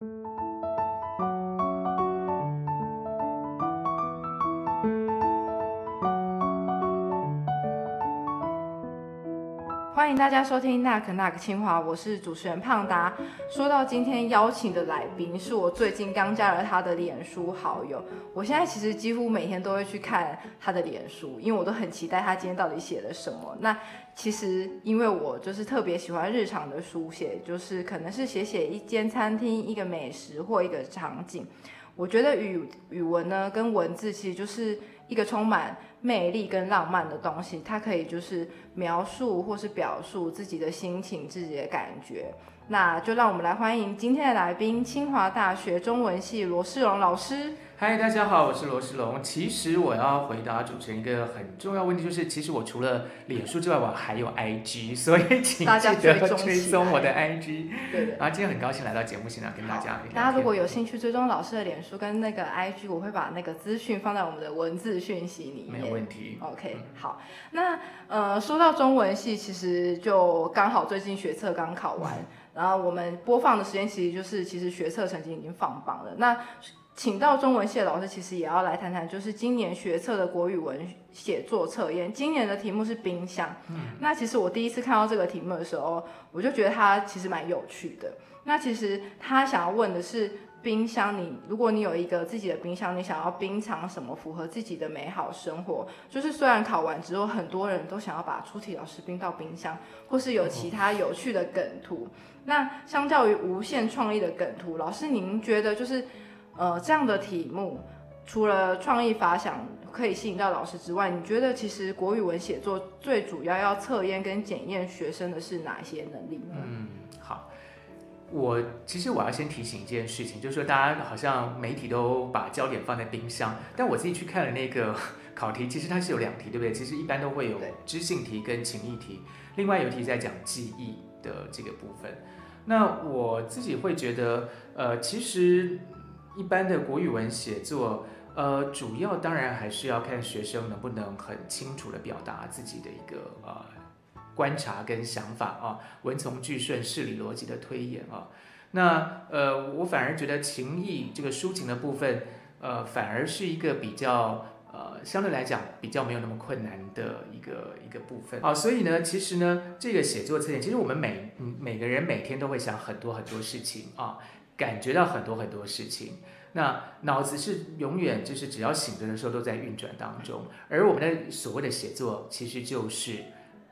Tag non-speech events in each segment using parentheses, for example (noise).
Thank you 欢迎大家收听《那可那个清华》，我是主持人胖达。说到今天邀请的来宾，是我最近刚加了他的脸书好友。我现在其实几乎每天都会去看他的脸书，因为我都很期待他今天到底写了什么。那其实因为我就是特别喜欢日常的书写，就是可能是写写一间餐厅、一个美食或一个场景。我觉得语语文呢，跟文字其实就是一个充满魅力跟浪漫的东西，它可以就是描述或是表述自己的心情、自己的感觉。那就让我们来欢迎今天的来宾，清华大学中文系罗世荣老师。嗨，大家好，我是罗世龙。其实我要回答主持人一个很重要问题，就是其实我除了脸书之外，我还有 IG，所以请大家记得追踪我的 IG。对的。然后今天很高兴来到节目现场跟大家。大家如果有兴趣追踪老师的脸书跟那个 IG，我会把那个资讯放在我们的文字讯息里面。没有问题。OK，好，那呃，说到中文系，其实就刚好最近学测刚考完，然后我们播放的时间其实就是其实学测成绩已经放榜了。那请到中文系的老师，其实也要来谈谈，就是今年学测的国语文写作测验，今年的题目是冰箱。那其实我第一次看到这个题目的时候，我就觉得它其实蛮有趣的。那其实他想要问的是。冰箱你，如果你有一个自己的冰箱，你想要冰藏什么符合自己的美好生活？就是虽然考完之后，很多人都想要把出题老师冰到冰箱，或是有其他有趣的梗图。那相较于无限创意的梗图，老师您觉得就是呃这样的题目，除了创意发想可以吸引到老师之外，你觉得其实国语文写作最主要要测验跟检验学生的是哪些能力呢？我其实我要先提醒一件事情，就是说大家好像媒体都把焦点放在冰箱，但我自己去看了那个 (laughs) 考题，其实它是有两题，对不对？其实一般都会有知性题跟情意题，另外有一题在讲记忆的这个部分。那我自己会觉得，呃，其实一般的国语文写作，呃，主要当然还是要看学生能不能很清楚的表达自己的一个呃观察跟想法啊，文从句顺、事理逻辑的推演啊。那呃，我反而觉得情意这个抒情的部分，呃，反而是一个比较呃相对来讲比较没有那么困难的一个一个部分。好，所以呢，其实呢，这个写作测验，其实我们每每个人每天都会想很多很多事情啊，感觉到很多很多事情。那脑子是永远就是只要醒着的时候都在运转当中，而我们的所谓的写作，其实就是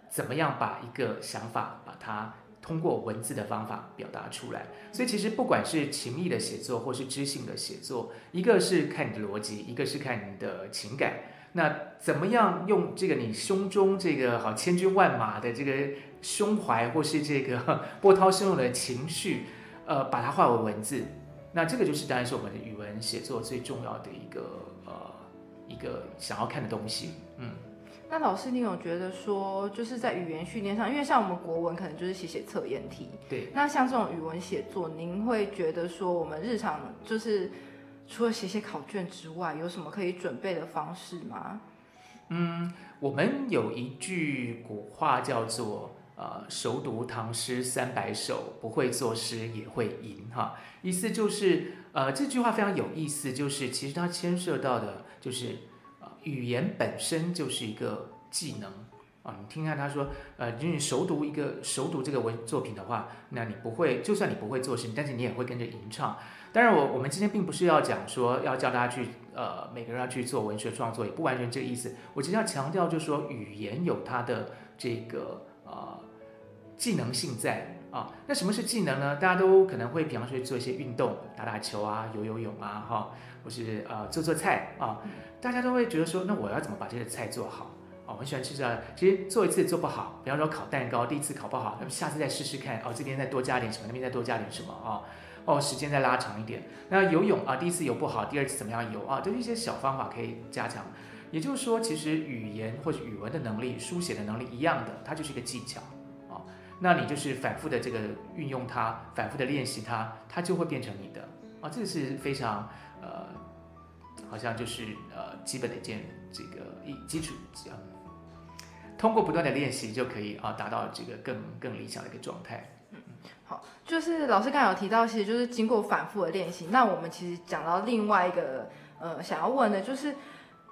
怎么样把一个想法把它通过文字的方法表达出来。所以其实不管是情意的写作或是知性的写作，一个是看你的逻辑，一个是看你的情感。那怎么样用这个你胸中这个好千军万马的这个胸怀，或是这个 (laughs) 波涛汹涌的情绪，呃，把它化为文字？那这个就是当然是我们的语文写作最重要的一个呃一个想要看的东西。嗯，那老师，你有觉得说，就是在语言训练上，因为像我们国文可能就是写写测验题，对。那像这种语文写作，您会觉得说，我们日常就是除了写写考卷之外，有什么可以准备的方式吗？嗯，我们有一句古话叫做“呃，熟读唐诗三百首，不会作诗也会吟”哈，意思就是呃这句话非常有意思，就是其实它牵涉到的就是呃语言本身就是一个技能啊。你听看他说，呃，就是你熟读一个熟读这个文作品的话，那你不会，就算你不会作诗，但是你也会跟着吟唱。当然我，我们今天并不是要讲说要教大家去呃每个人要去做文学创作，也不完全这个意思。我今天要强调就是说，语言有它的这个呃技能性在啊。那什么是技能呢？大家都可能会比方说做一些运动，打打球啊，游游泳啊，哈，或是呃做做菜啊，大家都会觉得说，那我要怎么把这个菜做好？哦，我很喜欢吃这。其实做一次做不好，比方说烤蛋糕，第一次烤不好，那么下次再试试看。哦，这边再多加点什么，那边再多加点什么啊？哦，时间再拉长一点。那游泳啊，第一次游不好，第二次怎么样游啊？都是一些小方法可以加强。也就是说，其实语言或者语文的能力、书写的能力一样的，它就是一个技巧啊。那你就是反复的这个运用它，反复的练习它，它就会变成你的啊。这个是非常，好像就是呃基本的一件这个一基础嗯，通过不断的练习就可以啊达到这个更更理想的一个状态。嗯好，就是老师刚才有提到，其实就是经过反复的练习。那我们其实讲到另外一个，呃，想要问的就是，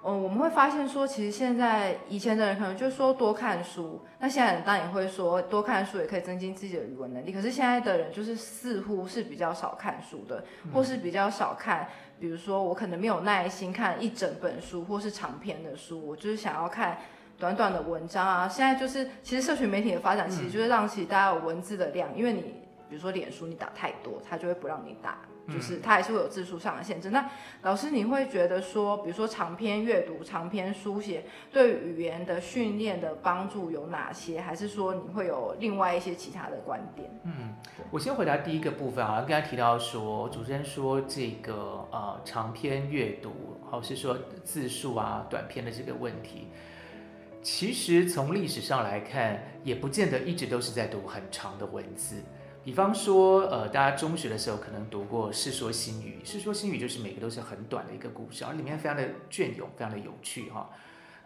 嗯，我们会发现说，其实现在以前的人可能就说多看书，那现在人当然也会说多看书也可以增进自己的语文能力。可是现在的人就是似乎是比较少看书的，或是比较少看，比如说我可能没有耐心看一整本书或是长篇的书，我就是想要看。短短的文章啊，现在就是其实社群媒体的发展，其实就是让其实大家有文字的量，因为你比如说脸书你打太多，它就会不让你打，就是它还是会有字数上的限制。那老师你会觉得说，比如说长篇阅读、长篇书写对语言的训练的帮助有哪些？还是说你会有另外一些其他的观点？嗯，我先回答第一个部分啊，刚才提到说主持人说这个呃长篇阅读，或是说字数啊短篇的这个问题。其实从历史上来看，也不见得一直都是在读很长的文字。比方说，呃，大家中学的时候可能读过《世说新语》，《世说新语》就是每个都是很短的一个故事，而里面非常的隽永，非常的有趣哈。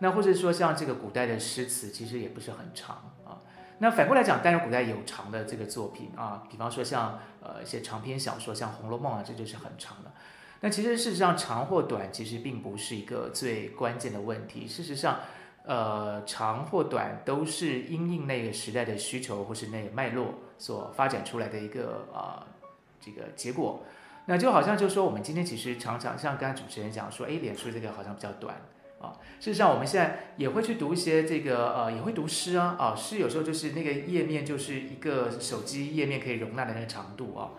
那或者说像这个古代的诗词，其实也不是很长啊。那反过来讲，当然古代有长的这个作品啊，比方说像呃一些长篇小说，像《红楼梦》啊，这就是很长的。那其实事实上，长或短其实并不是一个最关键的问题。事实上，呃，长或短都是因应那个时代的需求或是那个脉络所发展出来的一个啊这个结果。那就好像就说我们今天其实常常像刚才主持人讲说，哎，脸书这个好像比较短啊。事实上我们现在也会去读一些这个呃，也会读诗啊啊，诗有时候就是那个页面就是一个手机页面可以容纳的那个长度啊。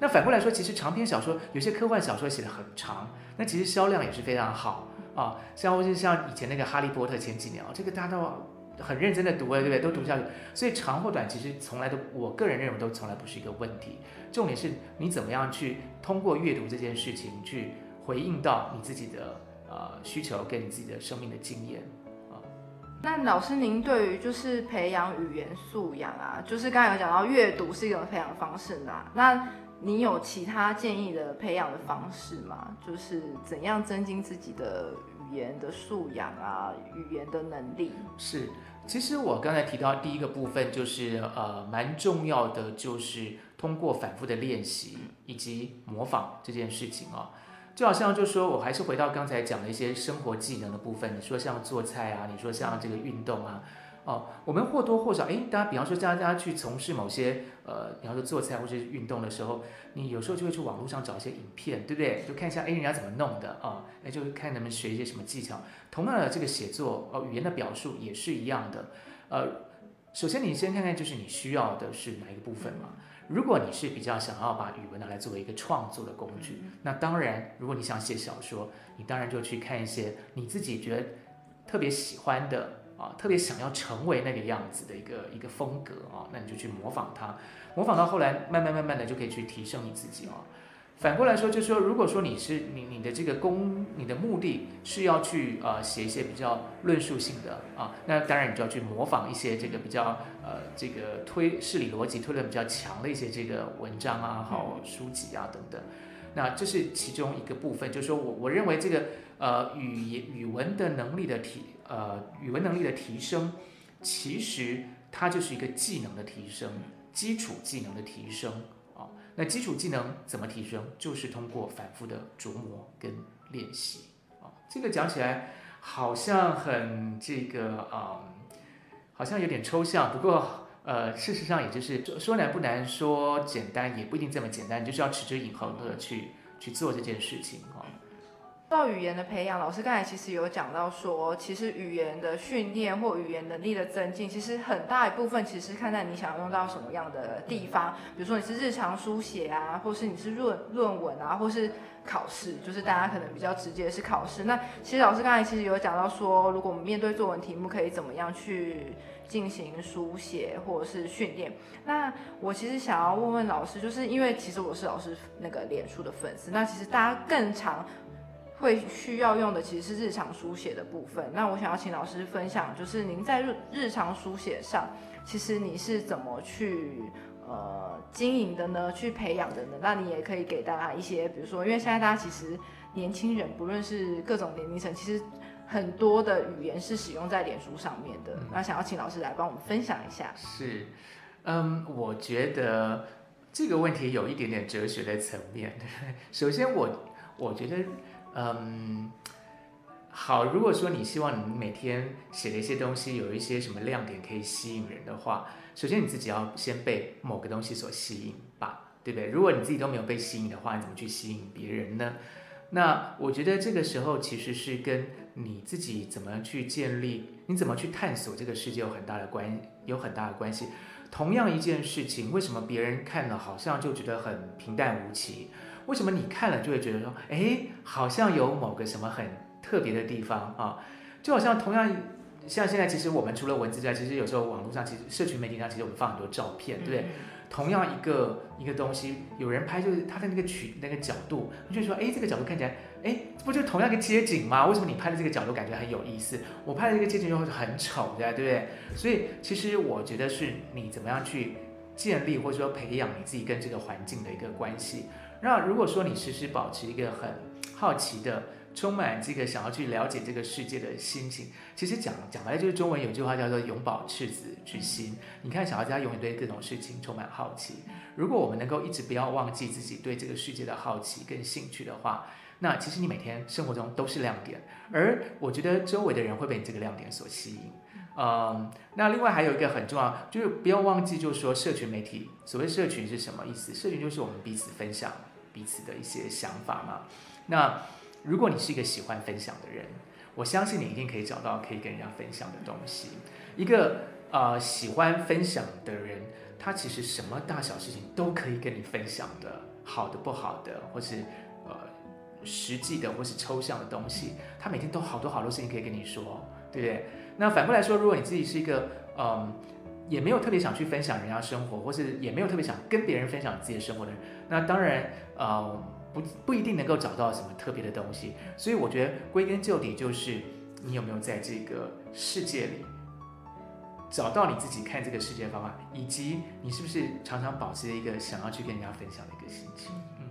那反过来说，其实长篇小说有些科幻小说写的很长，那其实销量也是非常好。啊，像或是像以前那个《哈利波特》前几年啊，这个大家都很认真的读了，对不对？都读下去。所以长或短其实从来都，我个人认为都从来不是一个问题。重点是你怎么样去通过阅读这件事情去回应到你自己的呃需求跟你自己的生命的经验啊。那老师您对于就是培养语言素养啊，就是刚才有讲到阅读是一种培养方式嘛？那你有其他建议的培养的方式吗？就是怎样增进自己的语言的素养啊，语言的能力？是，其实我刚才提到第一个部分，就是呃，蛮重要的，就是通过反复的练习以及模仿这件事情啊，就好像就说我还是回到刚才讲的一些生活技能的部分，你说像做菜啊，你说像这个运动啊。哦，我们或多或少，哎，大家比方说，大家去从事某些，呃，比方说做菜或者是运动的时候，你有时候就会去网络上找一些影片，对不对？就看一下，哎，人家怎么弄的啊？哎，就看能不能学一些什么技巧。同样的，这个写作，哦，语言的表述也是一样的。呃，首先你先看看，就是你需要的是哪一个部分嘛？如果你是比较想要把语文拿来作为一个创作的工具，那当然，如果你想写小说，你当然就去看一些你自己觉得特别喜欢的。啊，特别想要成为那个样子的一个一个风格啊，那你就去模仿它，模仿到后来，慢慢慢慢的就可以去提升你自己啊。反过来说，就是说，如果说你是你你的这个功，你的目的是要去呃写一些比较论述性的啊，那当然你就要去模仿一些这个比较呃这个推事理逻辑推论比较强的一些这个文章啊，好书籍啊等等。那这是其中一个部分，就是说我我认为这个呃语言语文的能力的提。呃，语文能力的提升，其实它就是一个技能的提升，基础技能的提升啊。那基础技能怎么提升？就是通过反复的琢磨跟练习啊。这个讲起来好像很这个啊，好像有点抽象。不过呃，事实上也就是说说难不难，说简单也不一定这么简单，就是要持之以恒的去去做这件事情啊。到语言的培养，老师刚才其实有讲到说，其实语言的训练或语言能力的增进，其实很大一部分其实看在你想要用到什么样的地方。比如说你是日常书写啊，或是你是论论文啊，或是考试，就是大家可能比较直接是考试。那其实老师刚才其实有讲到说，如果我们面对作文题目，可以怎么样去进行书写或者是训练。那我其实想要问问老师，就是因为其实我是老师那个脸书的粉丝，那其实大家更常。会需要用的其实是日常书写的部分。那我想要请老师分享，就是您在日日常书写上，其实你是怎么去呃经营的呢？去培养的呢？那你也可以给大家一些，比如说，因为现在大家其实年轻人，不论是各种年龄层，其实很多的语言是使用在脸书上面的。那想要请老师来帮我们分享一下。是，嗯，我觉得。这个问题有一点点哲学的层面。(laughs) 首先，我我觉得，嗯，好，如果说你希望你每天写的一些东西有一些什么亮点可以吸引人的话，首先你自己要先被某个东西所吸引吧，对不对？如果你自己都没有被吸引的话，你怎么去吸引别人呢？那我觉得这个时候其实是跟你自己怎么去建立，你怎么去探索这个世界有很大的关，有很大的关系。同样一件事情，为什么别人看了好像就觉得很平淡无奇？为什么你看了就会觉得说，哎，好像有某个什么很特别的地方啊？就好像同样，像现在其实我们除了文字之外，其实有时候网络上其实社群媒体上其实我们放很多照片，对不对？同样一个一个东西，有人拍就是他的那个取那个角度，你就说，哎，这个角度看起来，哎，不就同样一个街景吗？为什么你拍的这个角度感觉很有意思？我拍的这个街景又很丑的，对不对？所以其实我觉得是你怎么样去建立或者说培养你自己跟这个环境的一个关系。那如果说你时时保持一个很好奇的。充满这个想要去了解这个世界的心情，其实讲讲白了就是中文有句话叫做“永葆赤子之心”。你看，小孩子他永远对各种事情充满好奇。如果我们能够一直不要忘记自己对这个世界的好奇跟兴趣的话，那其实你每天生活中都是亮点。而我觉得周围的人会被你这个亮点所吸引。嗯，那另外还有一个很重要，就是不要忘记，就是说社群媒体。所谓社群是什么意思？社群就是我们彼此分享彼此的一些想法嘛。那如果你是一个喜欢分享的人，我相信你一定可以找到可以跟人家分享的东西。一个呃喜欢分享的人，他其实什么大小事情都可以跟你分享的，好的不好的，或是呃实际的或是抽象的东西，他每天都好多好多事情可以跟你说，对不对？那反过来说，如果你自己是一个嗯也没有特别想去分享人家生活，或是也没有特别想跟别人分享自己的生活的人，那当然呃。不不一定能够找到什么特别的东西，所以我觉得归根究底就是你有没有在这个世界里找到你自己看这个世界的方法，以及你是不是常常保持一个想要去跟人家分享的一个心情。嗯，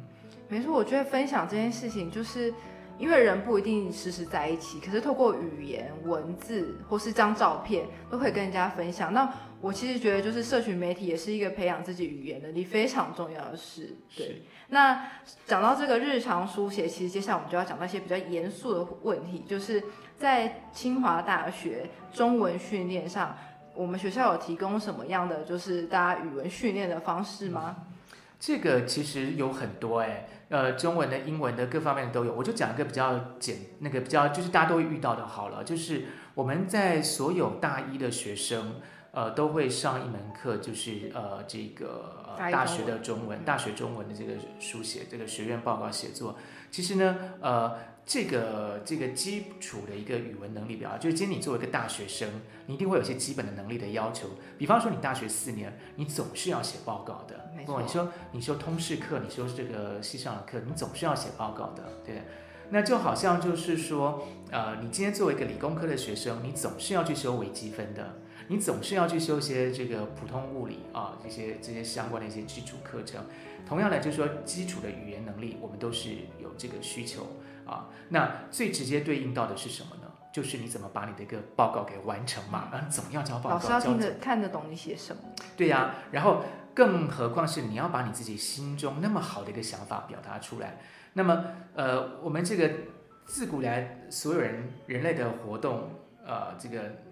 没错，我觉得分享这件事情，就是因为人不一定时时在一起，可是透过语言、文字或是张照片，都可以跟人家分享。那我其实觉得，就是社群媒体也是一个培养自己语言能力非常重要的事。对。那讲到这个日常书写，其实接下来我们就要讲到一些比较严肃的问题，就是在清华大学中文训练上，我们学校有提供什么样的就是大家语文训练的方式吗？这个其实有很多哎，呃，中文的、英文的各方面都有。我就讲一个比较简，那个比较就是大家都会遇到的，好了，就是我们在所有大一的学生。呃，都会上一门课，就是呃，这个大学的中文，大学中文的这个书写，这个学院报告写作。其实呢，呃，这个这个基础的一个语文能力表，就是今天你作为一个大学生，你一定会有些基本的能力的要求。比方说，你大学四年，你总是要写报告的。没错。你说你说通识课，你说这个系上的课，你总是要写报告的，对。那就好像就是说，呃，你今天作为一个理工科的学生，你总是要去修微积分的。你总是要去修一些这个普通物理啊，这些这些相关的一些基础课程。同样的，就是说基础的语言能力，我们都是有这个需求啊。那最直接对应到的是什么呢？就是你怎么把你的一个报告给完成嘛？嗯，怎么样交报告？老师要听得看得懂你写什么？对呀。然后，更何况是你要把你自己心中那么好的一个想法表达出来。那么，呃，我们这个自古来所有人人类的活动，呃，这个。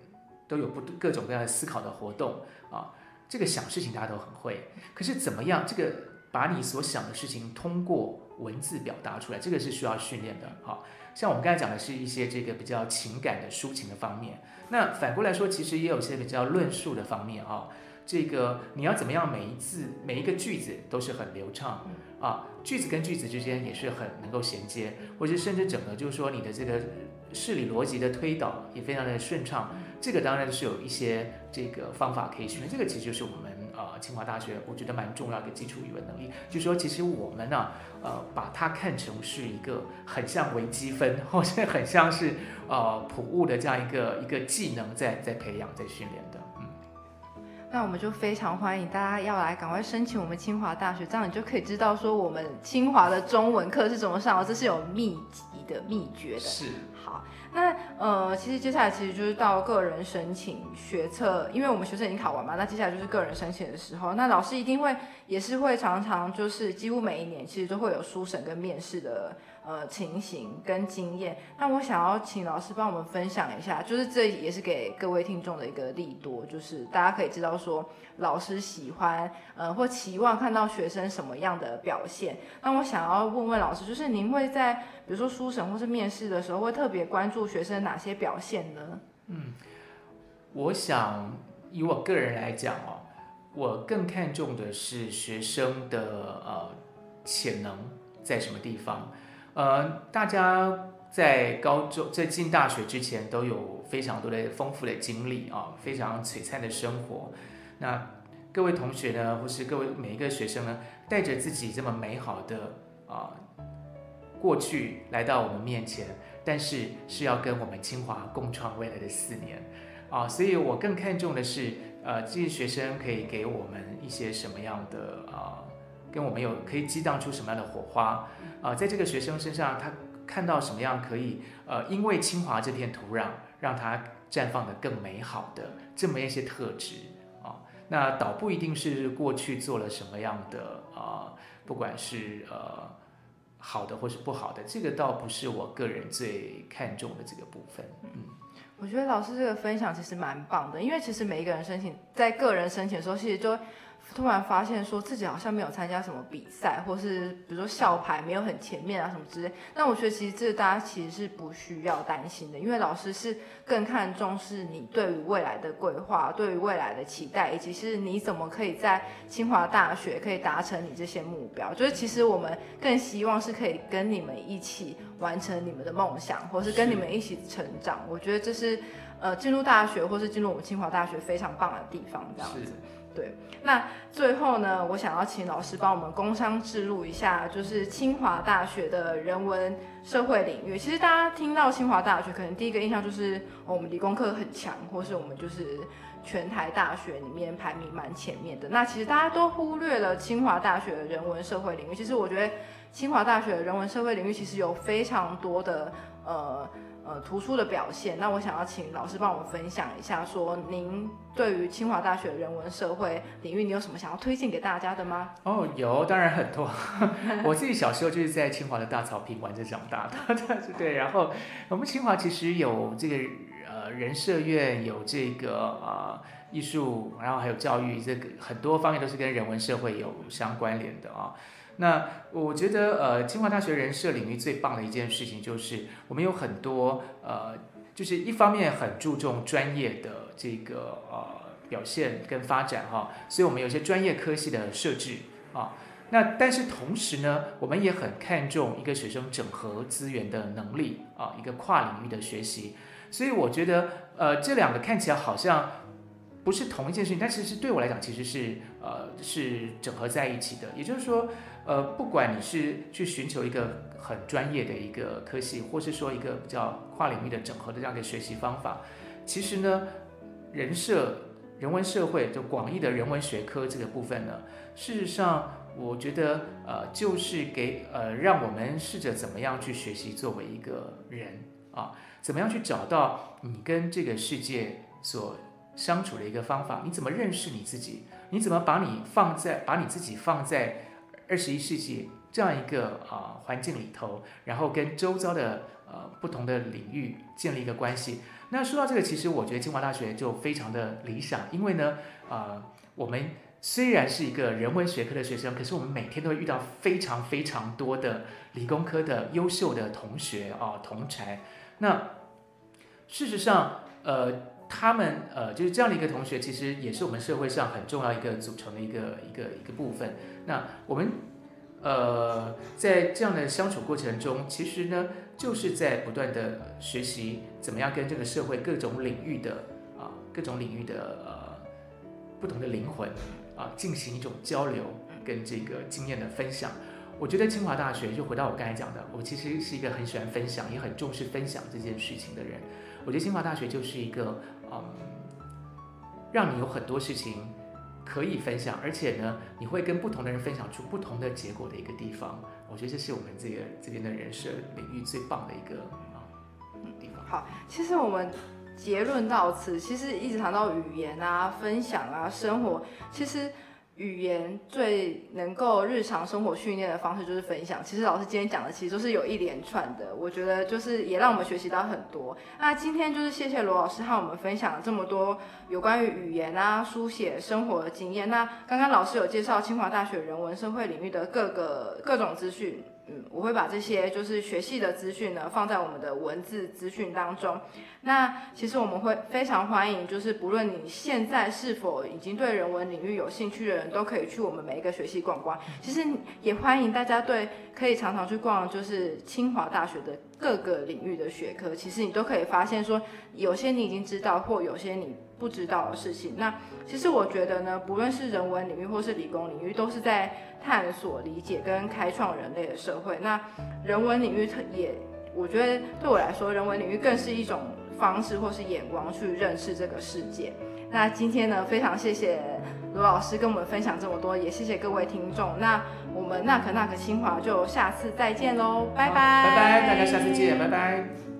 都有不各种各样的思考的活动啊，这个想事情大家都很会，可是怎么样这个把你所想的事情通过文字表达出来，这个是需要训练的。好，像我们刚才讲的是一些这个比较情感的抒情的方面，那反过来说，其实也有些比较论述的方面啊。这个你要怎么样每一字每一个句子都是很流畅啊，句子跟句子之间也是很能够衔接，或者甚至整个就是说你的这个事理逻辑的推导也非常的顺畅。这个当然是有一些这个方法可以训练，这个其实就是我们呃清华大学我觉得蛮重要的基础语文能力，就是说其实我们呢呃把它看成是一个很像微积分，或者很像是呃普物的这样一个一个技能在在培养在训练的，嗯，那我们就非常欢迎大家要来赶快申请我们清华大学，这样你就可以知道说我们清华的中文课是怎么上，这是有秘籍的秘诀的。是。好，那呃，其实接下来其实就是到个人申请学测，因为我们学测已经考完嘛，那接下来就是个人申请的时候，那老师一定会也是会常常就是几乎每一年其实都会有书审跟面试的。呃，情形跟经验，那我想要请老师帮我们分享一下，就是这也是给各位听众的一个利多，就是大家可以知道说，老师喜欢呃或期望看到学生什么样的表现。那我想要问问老师，就是您会在比如说书审或是面试的时候，会特别关注学生哪些表现呢？嗯，我想以我个人来讲哦，我更看重的是学生的呃潜能在什么地方。呃，大家在高中在进大学之前都有非常多的丰富的经历啊，非常璀璨的生活。那各位同学呢，或是各位每一个学生呢，带着自己这么美好的啊过去来到我们面前，但是是要跟我们清华共创未来的四年啊，所以我更看重的是，呃，这些学生可以给我们一些什么样的啊。跟我们有可以激荡出什么样的火花啊？在这个学生身上，他看到什么样可以呃，因为清华这片土壤，让他绽放的更美好的这么一些特质啊？那倒不一定是过去做了什么样的啊，不管是呃好的或是不好的，这个倒不是我个人最看重的这个部分。嗯，我觉得老师这个分享其实蛮棒的，因为其实每一个人申请在个人申请的时候，其实就。突然发现说自己好像没有参加什么比赛，或是比如说校牌没有很前面啊什么之类。那我觉得其实这大家其实是不需要担心的，因为老师是更看重是你对于未来的规划、对于未来的期待，以及是你怎么可以在清华大学可以达成你这些目标。就是其实我们更希望是可以跟你们一起完成你们的梦想，或是跟你们一起成长。我觉得这是呃进入大学或是进入我们清华大学非常棒的地方，这样子。对，那最后呢，我想要请老师帮我们工商置入一下，就是清华大学的人文社会领域。其实大家听到清华大学，可能第一个印象就是我们理工科很强，或是我们就是全台大学里面排名蛮前面的。那其实大家都忽略了清华大学的人文社会领域。其实我觉得清华大学的人文社会领域其实有非常多的呃。呃，突出的表现。那我想要请老师帮我们分享一下，说您对于清华大学人文社会领域，你有什么想要推荐给大家的吗？哦，有，当然很多。(laughs) 我自己小时候就是在清华的大草坪玩着长大的，(laughs) 对。然后我们清华其实有这个呃人社院，有这个呃艺术，然后还有教育，这个很多方面都是跟人文社会有相关联的啊。那我觉得，呃，清华大学人社领域最棒的一件事情就是，我们有很多，呃，就是一方面很注重专业的这个呃表现跟发展哈，所以我们有些专业科系的设置啊。那但是同时呢，我们也很看重一个学生整合资源的能力啊，一个跨领域的学习。所以我觉得，呃，这两个看起来好像。不是同一件事情，但其实对我来讲，其实是呃是整合在一起的。也就是说，呃，不管你是去寻求一个很专业的一个科系，或是说一个比较跨领域的整合的这样的学习方法，其实呢，人社、人文社会就广义的人文学科这个部分呢，事实上，我觉得呃就是给呃让我们试着怎么样去学习作为一个人啊，怎么样去找到你跟这个世界所。相处的一个方法，你怎么认识你自己？你怎么把你放在把你自己放在二十一世纪这样一个啊环境里头，然后跟周遭的呃不同的领域建立一个关系？那说到这个，其实我觉得清华大学就非常的理想，因为呢，呃，我们虽然是一个人文学科的学生，可是我们每天都会遇到非常非常多的理工科的优秀的同学啊同才。那事实上，呃。他们呃，就是这样的一个同学，其实也是我们社会上很重要一个组成的一个一个一个部分。那我们呃，在这样的相处过程中，其实呢，就是在不断的学习怎么样跟这个社会各种领域的啊，各种领域的呃不同的灵魂啊，进行一种交流跟这个经验的分享。我觉得清华大学就回到我刚才讲的，我其实是一个很喜欢分享，也很重视分享这件事情的人。我觉得清华大学就是一个。嗯，让你有很多事情可以分享，而且呢，你会跟不同的人分享出不同的结果的一个地方。我觉得这是我们这个这边的人设领域最棒的一个啊。好，其实我们结论到此，其实一直谈到语言啊、分享啊、生活，其实。语言最能够日常生活训练的方式就是分享。其实老师今天讲的其实都是有一连串的，我觉得就是也让我们学习到很多。那今天就是谢谢罗老师和我们分享了这么多有关于语言啊、书写、生活的经验。那刚刚老师有介绍清华大学人文社会领域的各个各种资讯。嗯，我会把这些就是学系的资讯呢放在我们的文字资讯当中。那其实我们会非常欢迎，就是不论你现在是否已经对人文领域有兴趣的人，都可以去我们每一个学系逛逛。其实也欢迎大家对可以常常去逛，就是清华大学的各个领域的学科。其实你都可以发现说，有些你已经知道，或有些你不知道的事情。那其实我觉得呢，不论是人文领域或是理工领域，都是在。探索、理解跟开创人类的社会，那人文领域也，我觉得对我来说，人文领域更是一种方式或是眼光去认识这个世界。那今天呢，非常谢谢罗老师跟我们分享这么多，也谢谢各位听众。那我们那可那可清华就下次再见喽，拜拜，拜拜，大家下次见，拜拜。